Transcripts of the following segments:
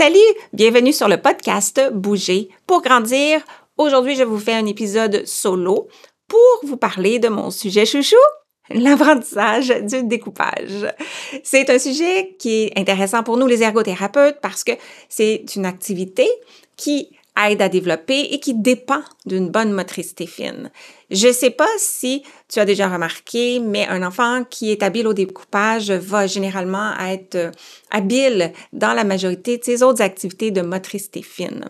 Salut, bienvenue sur le podcast Bouger pour grandir. Aujourd'hui, je vous fais un épisode solo pour vous parler de mon sujet chouchou, l'apprentissage du découpage. C'est un sujet qui est intéressant pour nous les ergothérapeutes parce que c'est une activité qui aide à développer et qui dépend d'une bonne motricité fine. Je ne sais pas si tu as déjà remarqué, mais un enfant qui est habile au découpage va généralement être euh, habile dans la majorité de ses autres activités de motricité fine.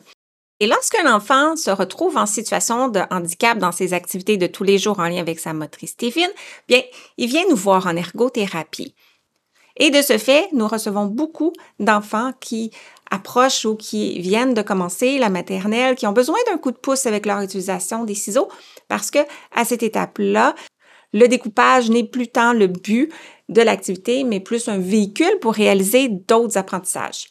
Et lorsqu'un enfant se retrouve en situation de handicap dans ses activités de tous les jours en lien avec sa motricité fine, bien, il vient nous voir en ergothérapie. Et de ce fait, nous recevons beaucoup d'enfants qui approchent ou qui viennent de commencer la maternelle, qui ont besoin d'un coup de pouce avec leur utilisation des ciseaux, parce que à cette étape-là, le découpage n'est plus tant le but de l'activité, mais plus un véhicule pour réaliser d'autres apprentissages.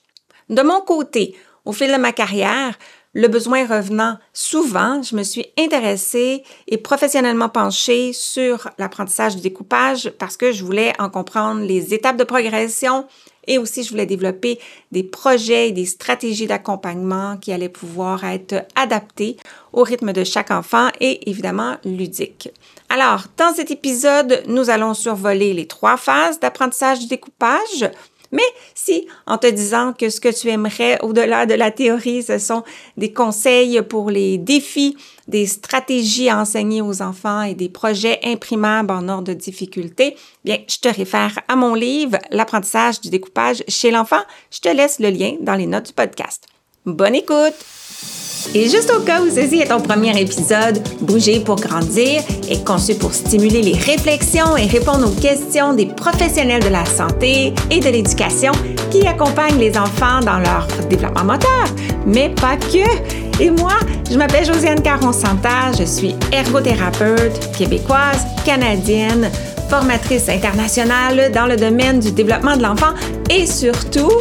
De mon côté, au fil de ma carrière, le besoin revenant souvent, je me suis intéressée et professionnellement penchée sur l'apprentissage du découpage parce que je voulais en comprendre les étapes de progression et aussi je voulais développer des projets et des stratégies d'accompagnement qui allaient pouvoir être adaptés au rythme de chaque enfant et évidemment ludiques. Alors, dans cet épisode, nous allons survoler les trois phases d'apprentissage du découpage. Mais si, en te disant que ce que tu aimerais au-delà de la théorie, ce sont des conseils pour les défis, des stratégies à enseigner aux enfants et des projets imprimables en ordre de difficulté, bien, je te réfère à mon livre L'apprentissage du découpage chez l'enfant. Je te laisse le lien dans les notes du podcast. Bonne écoute! Et juste au cas où ceci est ton premier épisode, Bouger pour grandir est conçu pour stimuler les réflexions et répondre aux questions des professionnels de la santé et de l'éducation qui accompagnent les enfants dans leur développement moteur, mais pas que. Et moi, je m'appelle Josiane Caron-Santa, je suis ergothérapeute québécoise, canadienne, formatrice internationale dans le domaine du développement de l'enfant et surtout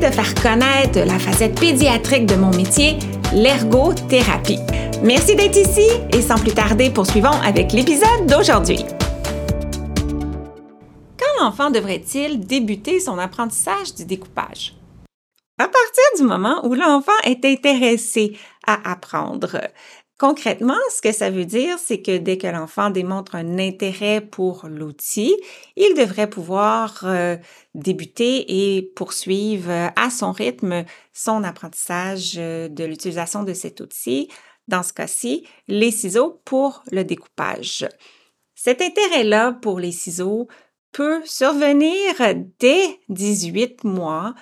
de faire connaître la facette pédiatrique de mon métier, l'ergothérapie. Merci d'être ici et sans plus tarder, poursuivons avec l'épisode d'aujourd'hui. Quand l'enfant devrait-il débuter son apprentissage du découpage? À partir du moment où l'enfant est intéressé à apprendre. Concrètement, ce que ça veut dire, c'est que dès que l'enfant démontre un intérêt pour l'outil, il devrait pouvoir euh, débuter et poursuivre euh, à son rythme son apprentissage euh, de l'utilisation de cet outil, dans ce cas-ci, les ciseaux pour le découpage. Cet intérêt-là pour les ciseaux peut survenir dès 18 mois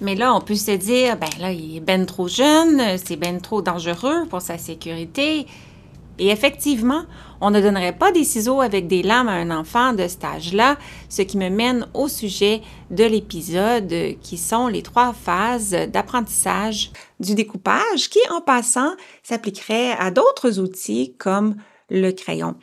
mais là, on peut se dire, ben là, il est ben trop jeune, c'est ben trop dangereux pour sa sécurité. Et effectivement, on ne donnerait pas des ciseaux avec des lames à un enfant de cet âge-là, ce qui me mène au sujet de l'épisode qui sont les trois phases d'apprentissage du découpage qui, en passant, s'appliquerait à d'autres outils comme le crayon.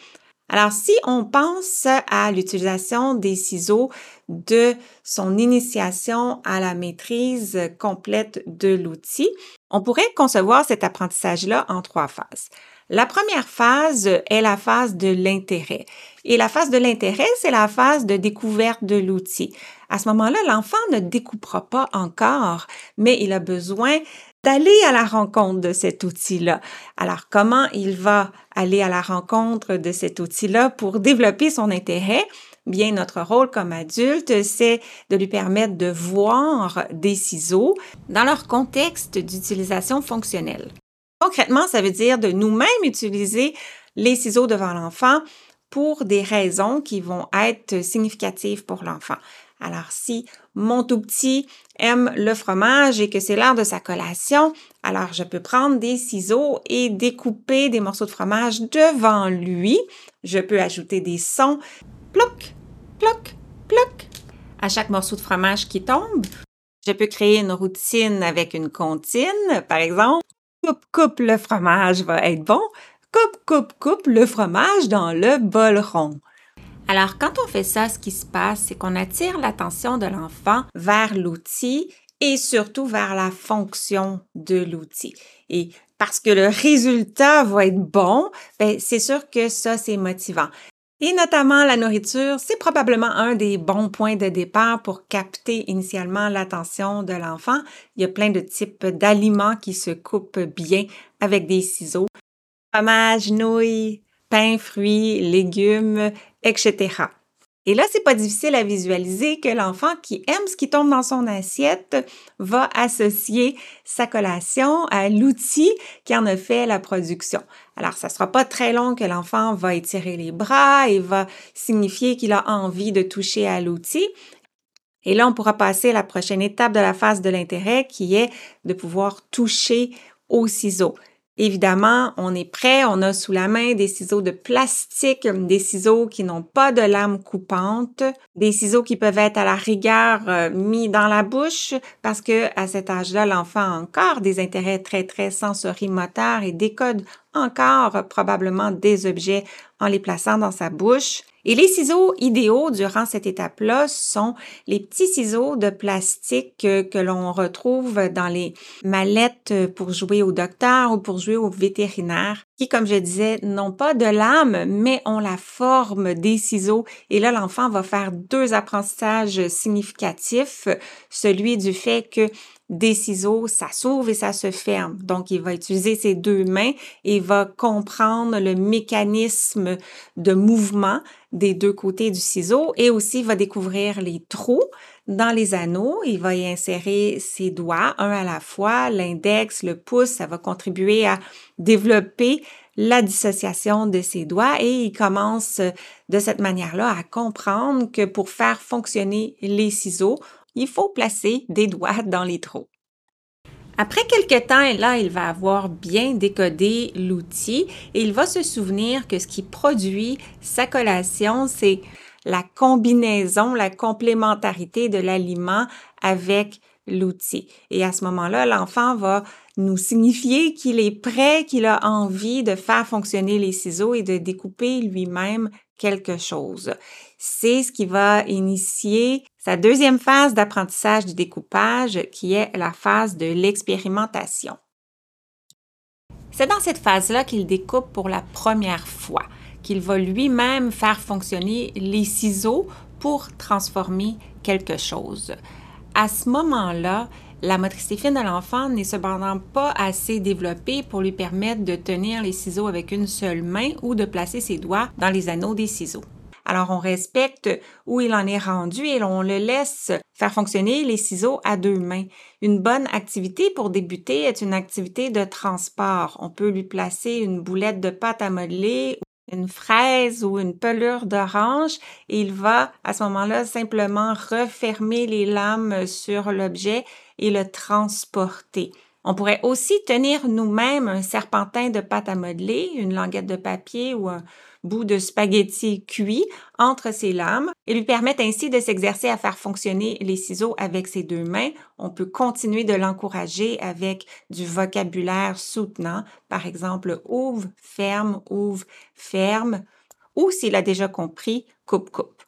Alors, si on pense à l'utilisation des ciseaux de son initiation à la maîtrise complète de l'outil, on pourrait concevoir cet apprentissage-là en trois phases. La première phase est la phase de l'intérêt. Et la phase de l'intérêt, c'est la phase de découverte de l'outil. À ce moment-là, l'enfant ne découpera pas encore, mais il a besoin d'aller à la rencontre de cet outil-là. Alors, comment il va aller à la rencontre de cet outil-là pour développer son intérêt? Bien, notre rôle comme adulte, c'est de lui permettre de voir des ciseaux dans leur contexte d'utilisation fonctionnelle. Concrètement, ça veut dire de nous-mêmes utiliser les ciseaux devant l'enfant pour des raisons qui vont être significatives pour l'enfant. Alors, si mon tout petit aime le fromage et que c'est l'heure de sa collation, alors je peux prendre des ciseaux et découper des morceaux de fromage devant lui. Je peux ajouter des sons. Ploc, ploc, ploc. À chaque morceau de fromage qui tombe, je peux créer une routine avec une comptine, par exemple. Coupe, coupe, le fromage va être bon. Coupe, coupe, coupe le fromage dans le bol rond. Alors, quand on fait ça, ce qui se passe, c'est qu'on attire l'attention de l'enfant vers l'outil et surtout vers la fonction de l'outil. Et parce que le résultat va être bon, ben, c'est sûr que ça, c'est motivant. Et notamment la nourriture, c'est probablement un des bons points de départ pour capter initialement l'attention de l'enfant. Il y a plein de types d'aliments qui se coupent bien avec des ciseaux. Fromage, nouilles, pain, fruits, légumes, Et là, c'est pas difficile à visualiser que l'enfant qui aime ce qui tombe dans son assiette va associer sa collation à l'outil qui en a fait la production. Alors, ça sera pas très long que l'enfant va étirer les bras et va signifier qu'il a envie de toucher à l'outil. Et là, on pourra passer à la prochaine étape de la phase de l'intérêt qui est de pouvoir toucher au ciseau. Évidemment, on est prêt, on a sous la main des ciseaux de plastique, des ciseaux qui n'ont pas de lame coupante, des ciseaux qui peuvent être à la rigueur euh, mis dans la bouche parce que à cet âge-là, l'enfant a encore des intérêts très très sensorimoteurs et décode encore probablement des objets en les plaçant dans sa bouche. Et les ciseaux idéaux durant cette étape-là sont les petits ciseaux de plastique que, l'on retrouve dans les mallettes pour jouer au docteur ou pour jouer au vétérinaire, comme je disais, n'ont pas de lame, mais ont la forme des ciseaux. Et là, l'enfant va faire deux apprentissages significatifs, celui du fait que des ciseaux, ça s'ouvre et ça se ferme. Donc, il va utiliser ses deux mains et va comprendre le mécanisme de mouvement des deux côtés du ciseau et aussi va découvrir les trous dans les anneaux. Il va y insérer ses doigts, un à la fois, l'index, le pouce, ça va contribuer à développer la dissociation de ses doigts et il commence de cette manière-là à comprendre que pour faire fonctionner les ciseaux, il faut placer des doigts dans les trous. Après quelques temps, là, il va avoir bien décodé l'outil et il va se souvenir que ce qui produit sa collation, c'est la combinaison, la complémentarité de l'aliment avec l'outil. Et à ce moment-là, l'enfant va nous signifier qu'il est prêt, qu'il a envie de faire fonctionner les ciseaux et de découper lui-même quelque chose. C'est ce qui va initier sa deuxième phase d'apprentissage du découpage qui est la phase de l'expérimentation. C'est dans cette phase-là qu'il découpe pour la première fois, qu'il va lui-même faire fonctionner les ciseaux pour transformer quelque chose. À ce moment-là, la motricité fine de l'enfant n'est cependant pas assez développée pour lui permettre de tenir les ciseaux avec une seule main ou de placer ses doigts dans les anneaux des ciseaux. Alors on respecte où il en est rendu et on le laisse faire fonctionner les ciseaux à deux mains. Une bonne activité pour débuter est une activité de transport. On peut lui placer une boulette de pâte à modeler une fraise ou une pelure d'orange il va à ce moment-là simplement refermer les lames sur l'objet et le transporter. On pourrait aussi tenir nous-mêmes un serpentin de pâte à modeler, une languette de papier ou un bout de spaghetti cuit entre ses lames et lui permettre ainsi de s'exercer à faire fonctionner les ciseaux avec ses deux mains. On peut continuer de l'encourager avec du vocabulaire soutenant, par exemple ouvre, ferme, ouvre, ferme, ou s'il a déjà compris, coupe, coupe.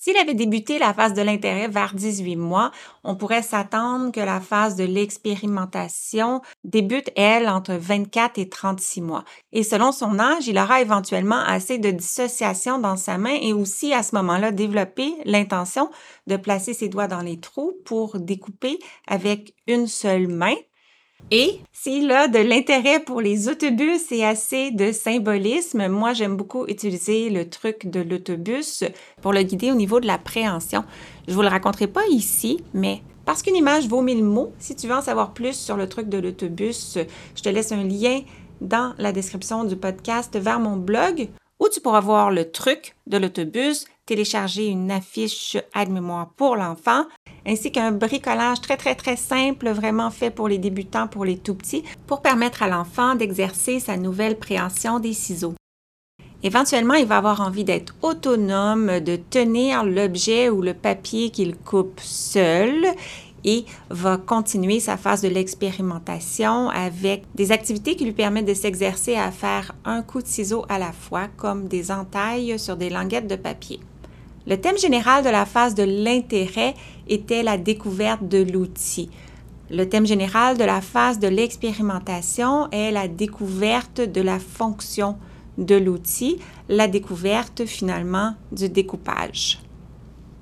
S'il avait débuté la phase de l'intérêt vers 18 mois, on pourrait s'attendre que la phase de l'expérimentation débute, elle, entre 24 et 36 mois. Et selon son âge, il aura éventuellement assez de dissociation dans sa main et aussi à ce moment-là développer l'intention de placer ses doigts dans les trous pour découper avec une seule main et s'il a de l'intérêt pour les autobus et assez de symbolisme, moi j'aime beaucoup utiliser le truc de l'autobus pour le guider au niveau de la préhension. Je vous le raconterai pas ici, mais parce qu'une image vaut mille mots, si tu veux en savoir plus sur le truc de l'autobus, je te laisse un lien dans la description du podcast vers mon blog où tu pourras voir le truc de l'autobus, télécharger une affiche aide-mémoire pour l'enfant, ainsi qu'un bricolage très très très simple, vraiment fait pour les débutants, pour les tout petits, pour permettre à l'enfant d'exercer sa nouvelle préhension des ciseaux. Éventuellement, il va avoir envie d'être autonome, de tenir l'objet ou le papier qu'il coupe seul et va continuer sa phase de l'expérimentation avec des activités qui lui permettent de s'exercer à faire un coup de ciseau à la fois, comme des entailles sur des languettes de papier. Le thème général de la phase de l'intérêt était la découverte de l'outil. Le thème général de la phase de l'expérimentation est la découverte de la fonction de l'outil, la découverte finalement du découpage.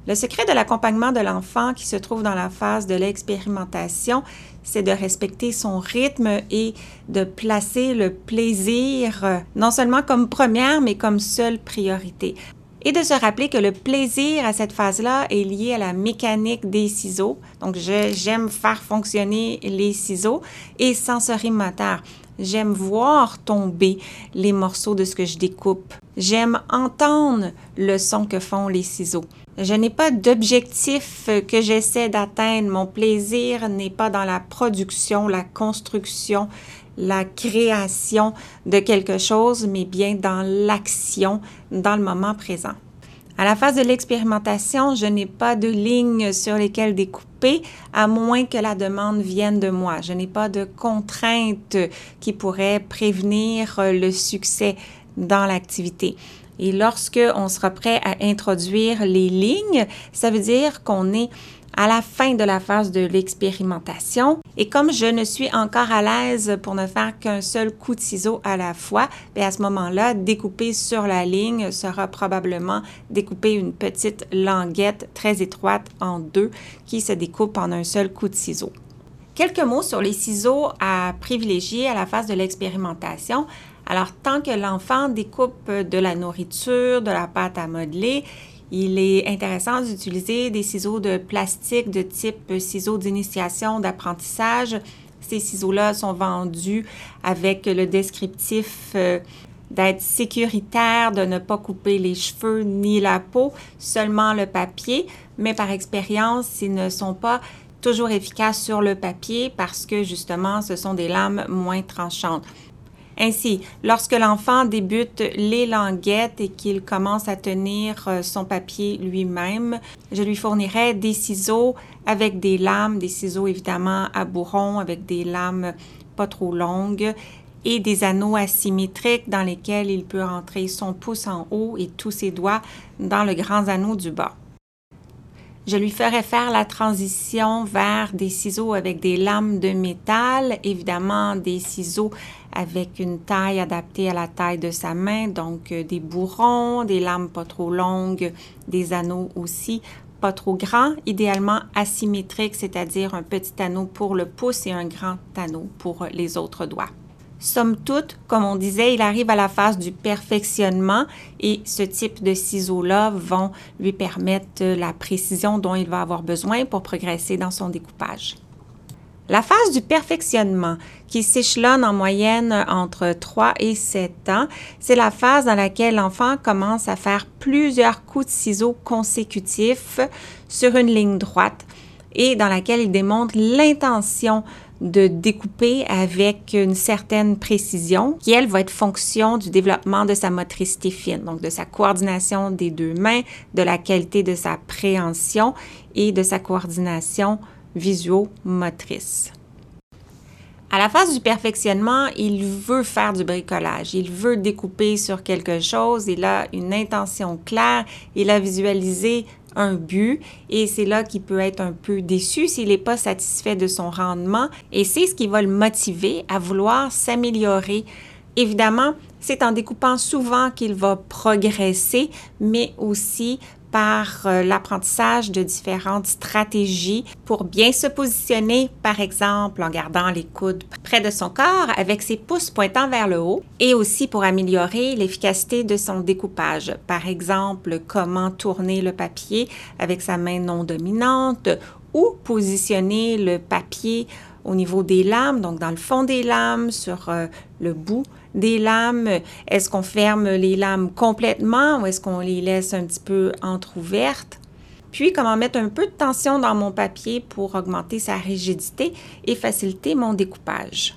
Le secret de l'accompagnement de l'enfant qui se trouve dans la phase de l'expérimentation, c'est de respecter son rythme et de placer le plaisir euh, non seulement comme première, mais comme seule priorité. Et de se rappeler que le plaisir à cette phase-là est lié à la mécanique des ciseaux. Donc, j'aime faire fonctionner les ciseaux et sensorimoteur. J'aime voir tomber les morceaux de ce que je découpe. J'aime entendre le son que font les ciseaux. Je n'ai pas d'objectif que j'essaie d'atteindre. Mon plaisir n'est pas dans la production, la construction, la création de quelque chose, mais bien dans l'action, dans le moment présent. À la phase de l'expérimentation, je n'ai pas de lignes sur lesquelles découper, à moins que la demande vienne de moi. Je n'ai pas de contraintes qui pourraient prévenir le succès dans l'activité. Et lorsque on sera prêt à introduire les lignes, ça veut dire qu'on est à la fin de la phase de l'expérimentation. Et comme je ne suis encore à l'aise pour ne faire qu'un seul coup de ciseau à la fois, bien à ce moment-là, découper sur la ligne sera probablement découper une petite languette très étroite en deux qui se découpe en un seul coup de ciseau. Quelques mots sur les ciseaux à privilégier à la phase de l'expérimentation. Alors, tant que l'enfant découpe de la nourriture, de la pâte à modeler, il est intéressant d'utiliser des ciseaux de plastique de type ciseaux d'initiation d'apprentissage. Ces ciseaux-là sont vendus avec le descriptif euh, d'être sécuritaire, de ne pas couper les cheveux ni la peau, seulement le papier. Mais par expérience, ils ne sont pas toujours efficaces sur le papier parce que justement, ce sont des lames moins tranchantes. Ainsi, lorsque l'enfant débute les languettes et qu'il commence à tenir euh, son papier lui-même, je lui fournirai des ciseaux avec des lames, des ciseaux évidemment à bourron avec des lames pas trop longues et des anneaux asymétriques dans lesquels il peut rentrer son pouce en haut et tous ses doigts dans le grand anneau du bas. Je lui ferai faire la transition vers des ciseaux avec des lames de métal, évidemment des ciseaux avec une taille adaptée à la taille de sa main, donc euh, des bourrons, des lames pas trop longues, des anneaux aussi pas trop grands, idéalement asymétriques, c'est-à-dire un petit anneau pour le pouce et un grand anneau pour les autres doigts. Somme toute, comme on disait, il arrive à la phase du perfectionnement et ce type de ciseaux-là vont lui permettre la précision dont il va avoir besoin pour progresser dans son découpage. La phase du perfectionnement, qui s'échelonne en moyenne entre 3 et 7 ans, c'est la phase dans laquelle l'enfant commence à faire plusieurs coups de ciseaux consécutifs sur une ligne droite et dans laquelle il démontre l'intention de découper avec une certaine précision, qui, elle, va être fonction du développement de sa motricité fine, donc de sa coordination des deux mains, de la qualité de sa préhension et de sa coordination visuo-motrice. À la phase du perfectionnement, il veut faire du bricolage, il veut découper sur quelque chose, il a une intention claire, il a visualisé un but et c'est là qu'il peut être un peu déçu s'il n'est pas satisfait de son rendement et c'est ce qui va le motiver à vouloir s'améliorer. Évidemment, c'est en découpant souvent qu'il va progresser, mais aussi par euh, l'apprentissage de différentes stratégies pour bien se positionner, par exemple en gardant les coudes près de son corps avec ses pouces pointant vers le haut, et aussi pour améliorer l'efficacité de son découpage. Par exemple, comment tourner le papier avec sa main non dominante ou positionner le papier au niveau des lames, donc dans le fond des lames, sur euh, le bout des lames? Est-ce qu'on ferme les lames complètement ou est-ce qu'on les laisse un petit peu entrouvertes? Puis, comment mettre un peu de tension dans mon papier pour augmenter sa rigidité et faciliter mon découpage?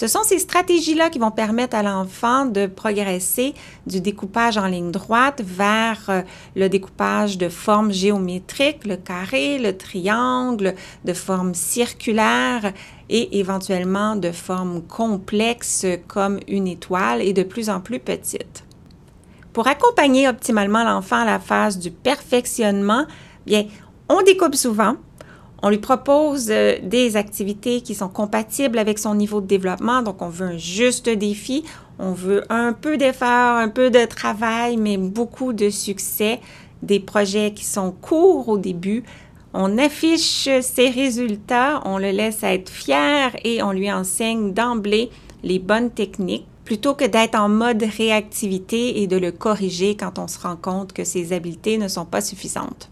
Ce sont ces stratégies-là qui vont permettre à l'enfant de progresser du découpage en ligne droite vers euh, le découpage de formes géométriques, le carré, le triangle, de formes circulaires et éventuellement de formes complexes comme une étoile et de plus en plus petites. Pour accompagner optimalement l'enfant à la phase du perfectionnement, bien, on découpe souvent, on lui propose euh, des activités qui sont compatibles avec son niveau de développement, donc on veut un juste défi. On veut un peu d'effort, un peu de travail, mais beaucoup de succès. Des projets qui sont courts au début. On affiche ses résultats, on le laisse être fier et on lui enseigne d'emblée les bonnes techniques plutôt que d'être en mode réactivité et de le corriger quand on se rend compte que ses habiletés ne sont pas suffisantes.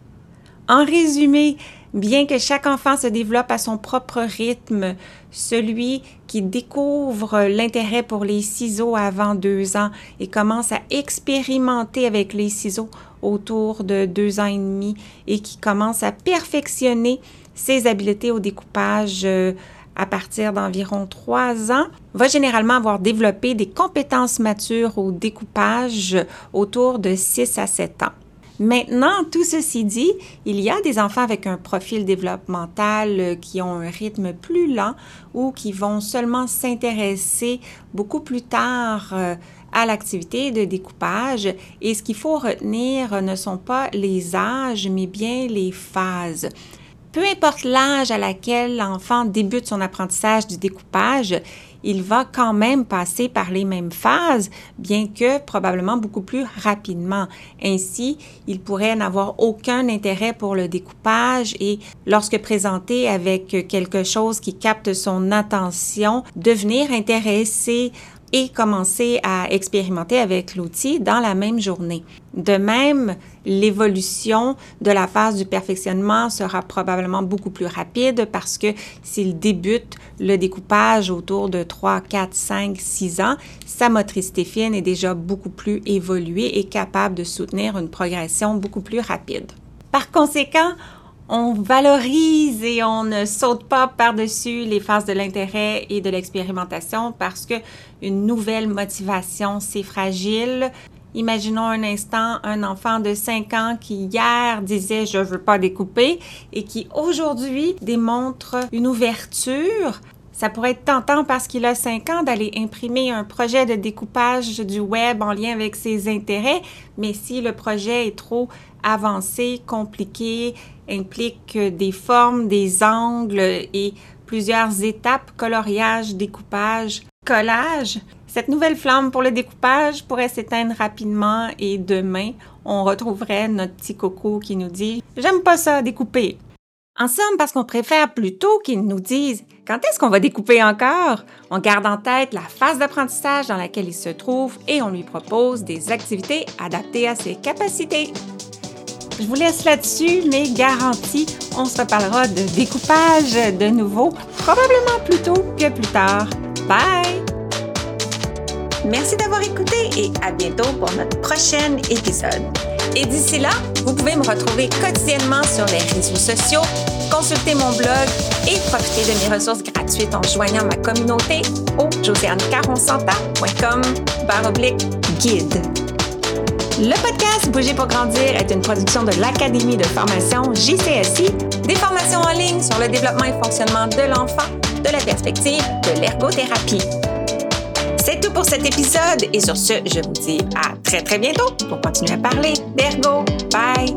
En résumé, bien que chaque enfant se développe à son propre rythme, celui qui découvre l'intérêt pour les ciseaux avant deux ans et commence à expérimenter avec les ciseaux autour de deux ans et demi et qui commence à perfectionner ses habiletés au découpage euh, à partir d'environ trois ans, va généralement avoir développé des compétences matures au découpage autour de 6 à 7 ans. Maintenant, tout ceci dit, il y a des enfants avec un profil développemental euh, qui ont un rythme plus lent ou qui vont seulement s'intéresser beaucoup plus tard euh, à l'activité de découpage. Et ce qu'il faut retenir ne sont pas les âges, mais bien les phases. Peu importe l'âge à laquelle l'enfant débute son apprentissage du découpage, il va quand même passer par les mêmes phases, bien que probablement beaucoup plus rapidement. Ainsi, il pourrait n'avoir aucun intérêt pour le découpage et lorsque présenté avec quelque chose qui capte son attention, devenir intéressé et commencer à expérimenter avec l'outil dans la même journée. De même, l'évolution de la phase du perfectionnement sera probablement beaucoup plus rapide parce que s'il débute le découpage autour de 3, 4, 5, 6 ans, sa motricité fine est déjà beaucoup plus évoluée et capable de soutenir une progression beaucoup plus rapide. Par conséquent, on valorise et on ne saute pas par-dessus les phases de l'intérêt et de l'expérimentation parce que une nouvelle motivation, c'est fragile. Imaginons un instant un enfant de 5 ans qui hier disait je veux pas découper et qui aujourd'hui démontre une ouverture. Ça pourrait être tentant parce qu'il a 5 ans d'aller imprimer un projet de découpage du web en lien avec ses intérêts, mais si le projet est trop avancé, compliqué, implique des formes, des angles et plusieurs étapes, coloriage, découpage, collage. Cette nouvelle flamme pour le découpage pourrait s'éteindre rapidement et demain, on retrouverait notre petit coco qui nous dit ⁇ J'aime pas ça, découper ⁇ En somme, parce qu'on préfère plutôt qu'ils nous disent quand est-ce qu'on va découper encore? On garde en tête la phase d'apprentissage dans laquelle il se trouve et on lui propose des activités adaptées à ses capacités. Je vous laisse là-dessus, mais garantie, on se reparlera de découpage de nouveau, probablement plus tôt que plus tard. Bye! Merci d'avoir écouté et à bientôt pour notre prochain épisode. Et d'ici là, vous pouvez me retrouver quotidiennement sur les réseaux sociaux, consulter mon blog et profiter de mes ressources gratuites en joignant ma communauté au josianecaronsanta.com guide. Le podcast Bouger pour grandir est une production de l'Académie de formation JCSI, des formations en ligne sur le développement et fonctionnement de l'enfant, de la perspective de l'ergothérapie. C'est tout pour cet épisode et sur ce, je vous dis à très très bientôt pour continuer à parler d'ergo. Bye!